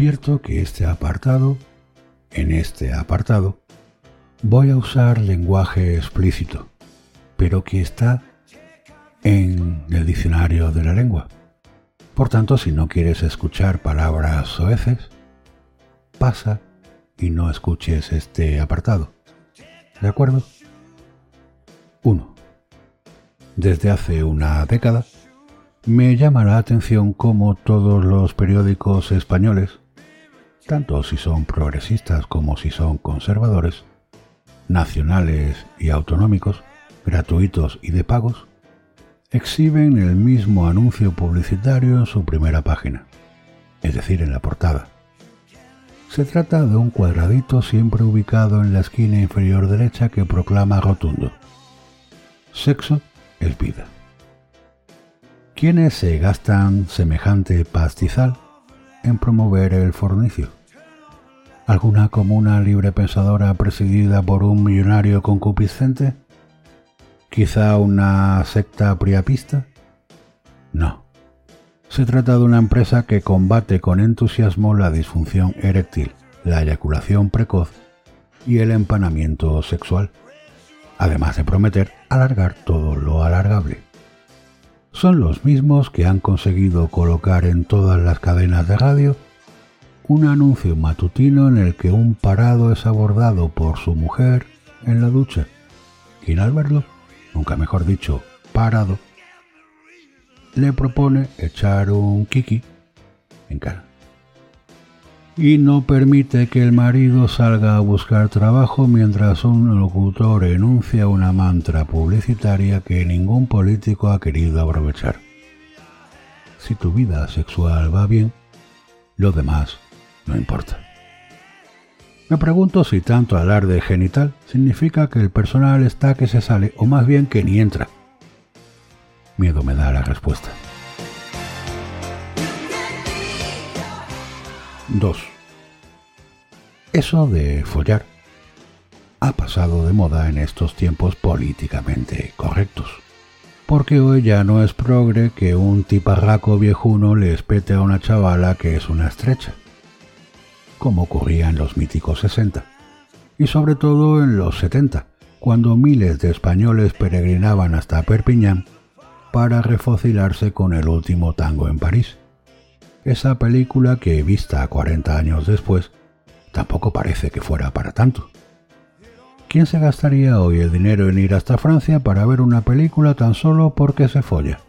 Advierto que este apartado, en este apartado, voy a usar lenguaje explícito, pero que está en el diccionario de la lengua. Por tanto, si no quieres escuchar palabras soeces, pasa y no escuches este apartado. ¿De acuerdo? 1. Desde hace una década, me llama la atención cómo todos los periódicos españoles, tanto si son progresistas como si son conservadores, nacionales y autonómicos, gratuitos y de pagos, exhiben el mismo anuncio publicitario en su primera página, es decir, en la portada. Se trata de un cuadradito siempre ubicado en la esquina inferior derecha que proclama rotundo. Sexo es vida. ¿Quiénes se gastan semejante pastizal en promover el fornicio? ¿Alguna comuna libre pensadora presidida por un millonario concupiscente? ¿Quizá una secta priapista? No. Se trata de una empresa que combate con entusiasmo la disfunción eréctil, la eyaculación precoz y el empanamiento sexual, además de prometer alargar todo lo alargable son los mismos que han conseguido colocar en todas las cadenas de radio un anuncio matutino en el que un parado es abordado por su mujer en la ducha, quien al verlo, nunca mejor dicho, parado, le propone echar un kiki en cara y no permite que el marido salga a buscar trabajo mientras un locutor enuncia una mantra publicitaria que ningún político ha querido aprovechar. Si tu vida sexual va bien, lo demás no importa. Me pregunto si tanto alarde genital significa que el personal está que se sale o más bien que ni entra. Miedo me da la respuesta. 2. Eso de follar ha pasado de moda en estos tiempos políticamente correctos. Porque hoy ya no es progre que un tiparraco viejuno le espete a una chavala que es una estrecha, como ocurría en los míticos 60, y sobre todo en los 70, cuando miles de españoles peregrinaban hasta Perpiñán para refocilarse con el último tango en París esa película que, vista 40 años después, tampoco parece que fuera para tanto. ¿Quién se gastaría hoy el dinero en ir hasta Francia para ver una película tan solo porque se folla?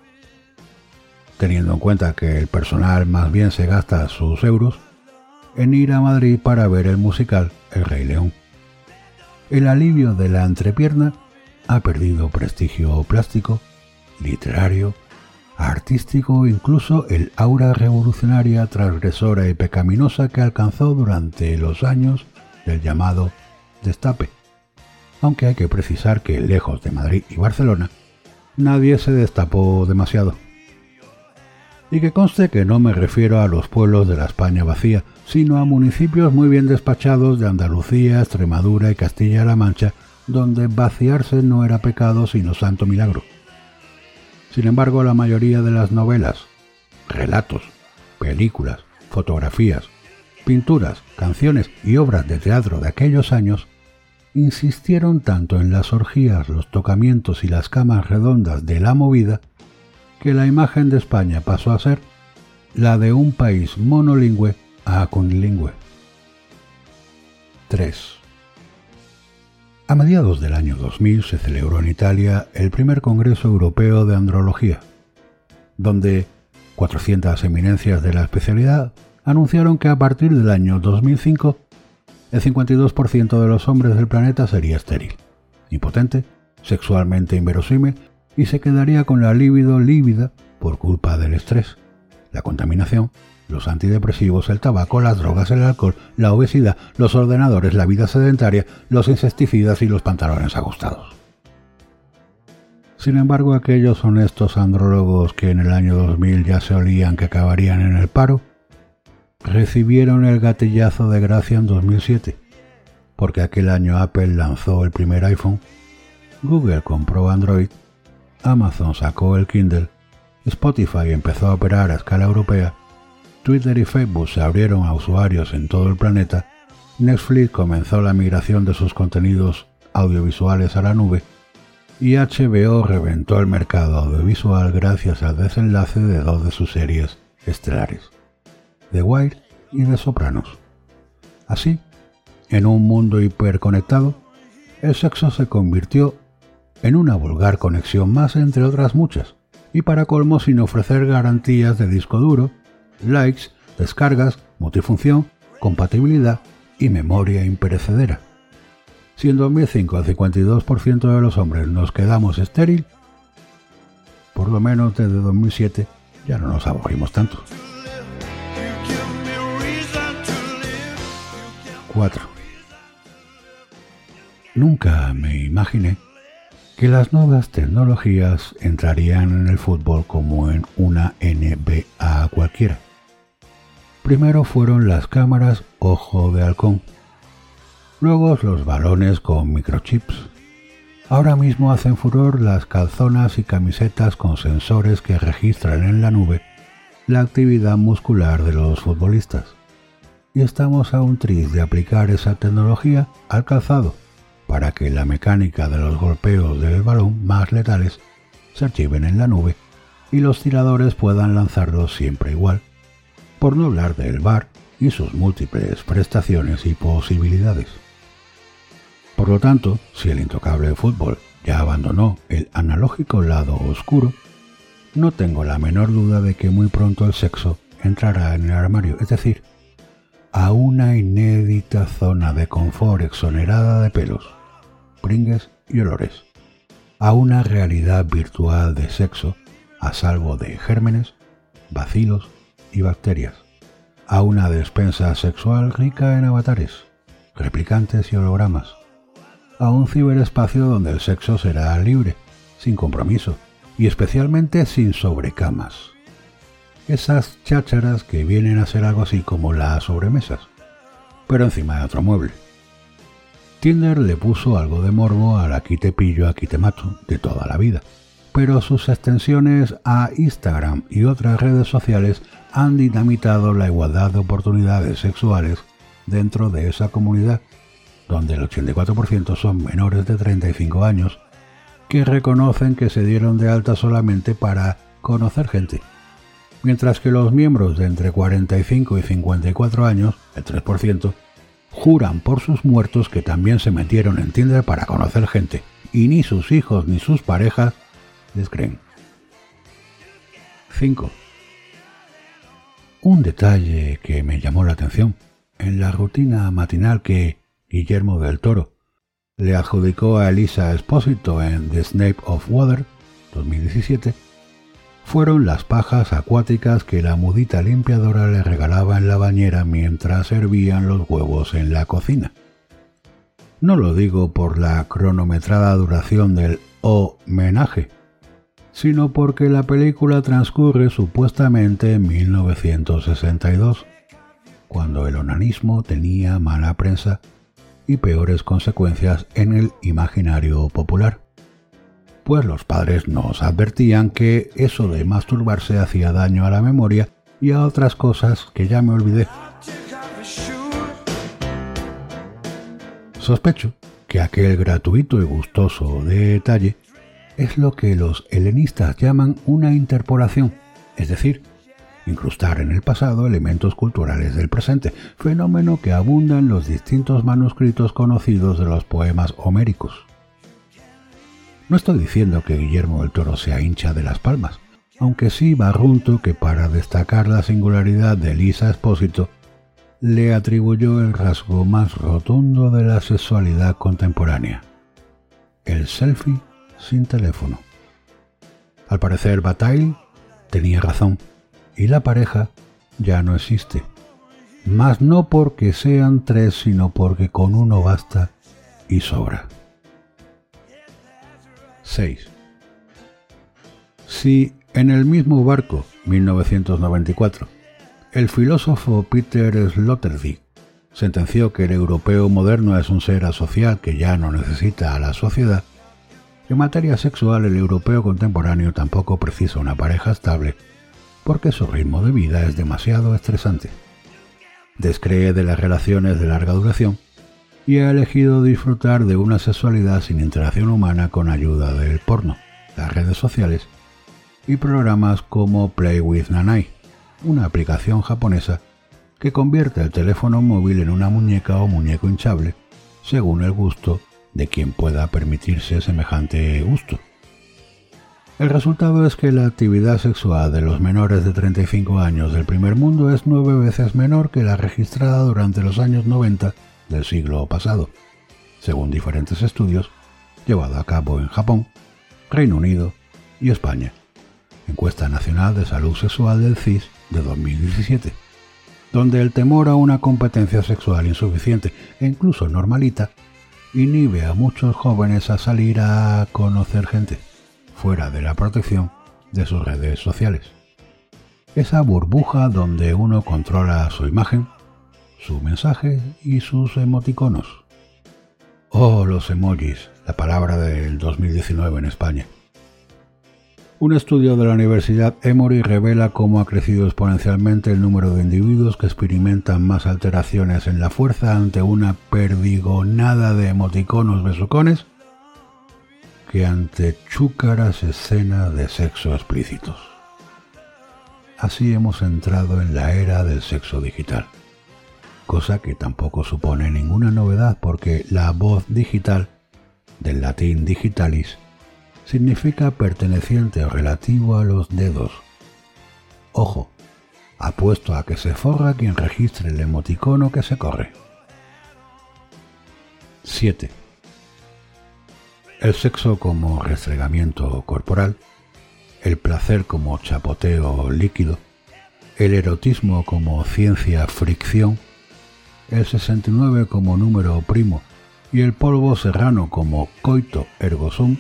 Teniendo en cuenta que el personal más bien se gasta sus euros en ir a Madrid para ver el musical El Rey León. El alivio de la entrepierna ha perdido prestigio plástico, literario artístico incluso el aura revolucionaria, transgresora y pecaminosa que alcanzó durante los años del llamado destape. Aunque hay que precisar que lejos de Madrid y Barcelona, nadie se destapó demasiado. Y que conste que no me refiero a los pueblos de la España vacía, sino a municipios muy bien despachados de Andalucía, Extremadura y Castilla-La Mancha, donde vaciarse no era pecado sino santo milagro. Sin embargo, la mayoría de las novelas, relatos, películas, fotografías, pinturas, canciones y obras de teatro de aquellos años insistieron tanto en las orgías, los tocamientos y las camas redondas de la movida que la imagen de España pasó a ser la de un país monolingüe a conilingüe. 3. A mediados del año 2000 se celebró en Italia el primer Congreso Europeo de Andrología, donde 400 eminencias de la especialidad anunciaron que a partir del año 2005 el 52% de los hombres del planeta sería estéril, impotente, sexualmente inverosímil y se quedaría con la libido lívida por culpa del estrés, la contaminación, los antidepresivos, el tabaco, las drogas, el alcohol, la obesidad, los ordenadores, la vida sedentaria, los insecticidas y los pantalones ajustados. Sin embargo, aquellos honestos andrólogos que en el año 2000 ya se olían que acabarían en el paro, recibieron el gatillazo de gracia en 2007, porque aquel año Apple lanzó el primer iPhone, Google compró Android, Amazon sacó el Kindle, Spotify empezó a operar a escala europea, Twitter y Facebook se abrieron a usuarios en todo el planeta, Netflix comenzó la migración de sus contenidos audiovisuales a la nube, y HBO reventó el mercado audiovisual gracias al desenlace de dos de sus series estelares, The Wire y The Sopranos. Así, en un mundo hiperconectado, el sexo se convirtió en una vulgar conexión más entre otras muchas, y para colmo sin ofrecer garantías de disco duro, likes, descargas, multifunción, compatibilidad y memoria imperecedera. Si en 2005 el 52% de los hombres nos quedamos estéril, por lo menos desde 2007 ya no nos aburrimos tanto. 4. Nunca me imaginé que las nuevas tecnologías entrarían en el fútbol como en una NBA cualquiera. Primero fueron las cámaras ojo de halcón, Luego los balones con microchips. Ahora mismo hacen furor las calzonas y camisetas con sensores que registran en la nube la actividad muscular de los futbolistas. Y estamos a un tris de aplicar esa tecnología al calzado para que la mecánica de los golpeos del balón más letales se archiven en la nube y los tiradores puedan lanzarlos siempre igual, por no hablar del bar y sus múltiples prestaciones y posibilidades. Por lo tanto, si el intocable fútbol ya abandonó el analógico lado oscuro, no tengo la menor duda de que muy pronto el sexo entrará en el armario, es decir, a una inédita zona de confort exonerada de pelos, pringues y olores, a una realidad virtual de sexo a salvo de gérmenes, bacilos y bacterias, a una despensa sexual rica en avatares, replicantes y hologramas, a un ciberespacio donde el sexo será libre, sin compromiso y especialmente sin sobrecamas. Esas chácharas que vienen a ser algo así como las sobremesas, pero encima de otro mueble. Tinder le puso algo de morbo al aquí te pillo, aquí te mato de toda la vida, pero sus extensiones a Instagram y otras redes sociales han dinamitado la igualdad de oportunidades sexuales dentro de esa comunidad donde el 84% son menores de 35 años, que reconocen que se dieron de alta solamente para conocer gente, mientras que los miembros de entre 45 y 54 años, el 3%, juran por sus muertos que también se metieron en Tinder para conocer gente, y ni sus hijos ni sus parejas les creen. 5. Un detalle que me llamó la atención en la rutina matinal que, Guillermo del Toro. Le adjudicó a Elisa Espósito en The Snape of Water 2017 fueron las pajas acuáticas que la mudita limpiadora le regalaba en la bañera mientras servían los huevos en la cocina. No lo digo por la cronometrada duración del homenaje, sino porque la película transcurre supuestamente en 1962, cuando el onanismo tenía mala prensa y peores consecuencias en el imaginario popular. Pues los padres nos advertían que eso de masturbarse hacía daño a la memoria y a otras cosas que ya me olvidé. Sospecho que aquel gratuito y gustoso detalle es lo que los helenistas llaman una interpolación, es decir, incrustar en el pasado elementos culturales del presente, fenómeno que abunda en los distintos manuscritos conocidos de los poemas homéricos. No estoy diciendo que Guillermo del Toro sea hincha de las palmas, aunque sí barrunto que para destacar la singularidad de Elisa Espósito, le atribuyó el rasgo más rotundo de la sexualidad contemporánea, el selfie sin teléfono. Al parecer, Bataille tenía razón y la pareja ya no existe. Mas no porque sean tres, sino porque con uno basta y sobra. 6. Si en el mismo barco, 1994, el filósofo Peter Sloterdijk sentenció que el europeo moderno es un ser asocial que ya no necesita a la sociedad, en materia sexual el europeo contemporáneo tampoco precisa una pareja estable porque su ritmo de vida es demasiado estresante. Descree de las relaciones de larga duración y ha elegido disfrutar de una sexualidad sin interacción humana con ayuda del porno, las redes sociales y programas como Play with Nanai una aplicación japonesa que convierte el teléfono móvil en una muñeca o muñeco hinchable, según el gusto de quien pueda permitirse semejante gusto. El resultado es que la actividad sexual de los menores de 35 años del primer mundo es nueve veces menor que la registrada durante los años 90 del siglo pasado, según diferentes estudios llevados a cabo en Japón, Reino Unido y España. Encuesta Nacional de Salud Sexual del CIS de 2017, donde el temor a una competencia sexual insuficiente e incluso normalita inhibe a muchos jóvenes a salir a conocer gente fuera de la protección de sus redes sociales. Esa burbuja donde uno controla su imagen, su mensaje y sus emoticonos. Oh, los emojis, la palabra del 2019 en España. Un estudio de la Universidad Emory revela cómo ha crecido exponencialmente el número de individuos que experimentan más alteraciones en la fuerza ante una perdigonada de emoticonos besucones que ante chúcaras escenas de sexo explícitos. Así hemos entrado en la era del sexo digital, cosa que tampoco supone ninguna novedad porque la voz digital, del latín digitalis, significa perteneciente o relativo a los dedos. Ojo, apuesto a que se forra quien registre el emoticono que se corre. 7. El sexo como restregamiento corporal, el placer como chapoteo líquido, el erotismo como ciencia fricción, el 69 como número primo y el polvo serrano como coito ergo sum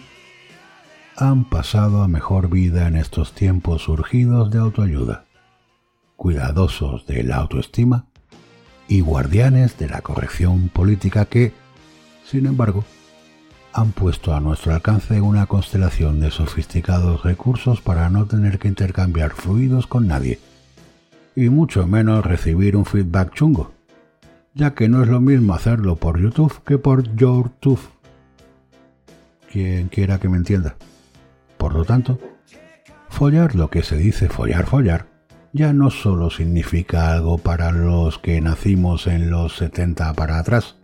han pasado a mejor vida en estos tiempos surgidos de autoayuda, cuidadosos de la autoestima y guardianes de la corrección política que, sin embargo, han puesto a nuestro alcance una constelación de sofisticados recursos para no tener que intercambiar fluidos con nadie, y mucho menos recibir un feedback chungo, ya que no es lo mismo hacerlo por YouTube que por YouTube. Quien quiera que me entienda. Por lo tanto, follar lo que se dice follar, follar, ya no solo significa algo para los que nacimos en los 70 para atrás,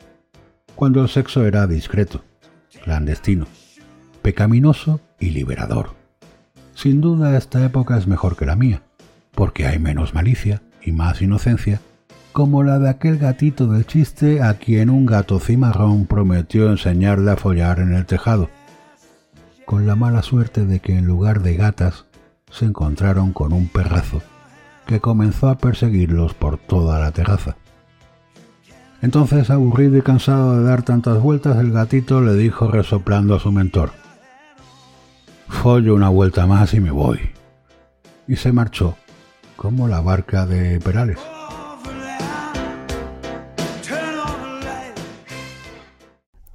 cuando el sexo era discreto, clandestino, pecaminoso y liberador. Sin duda esta época es mejor que la mía, porque hay menos malicia y más inocencia, como la de aquel gatito del chiste a quien un gato cimarrón prometió enseñarle a follar en el tejado, con la mala suerte de que en lugar de gatas se encontraron con un perrazo que comenzó a perseguirlos por toda la terraza. Entonces, aburrido y cansado de dar tantas vueltas, el gatito le dijo resoplando a su mentor, Follo una vuelta más y me voy. Y se marchó, como la barca de Perales.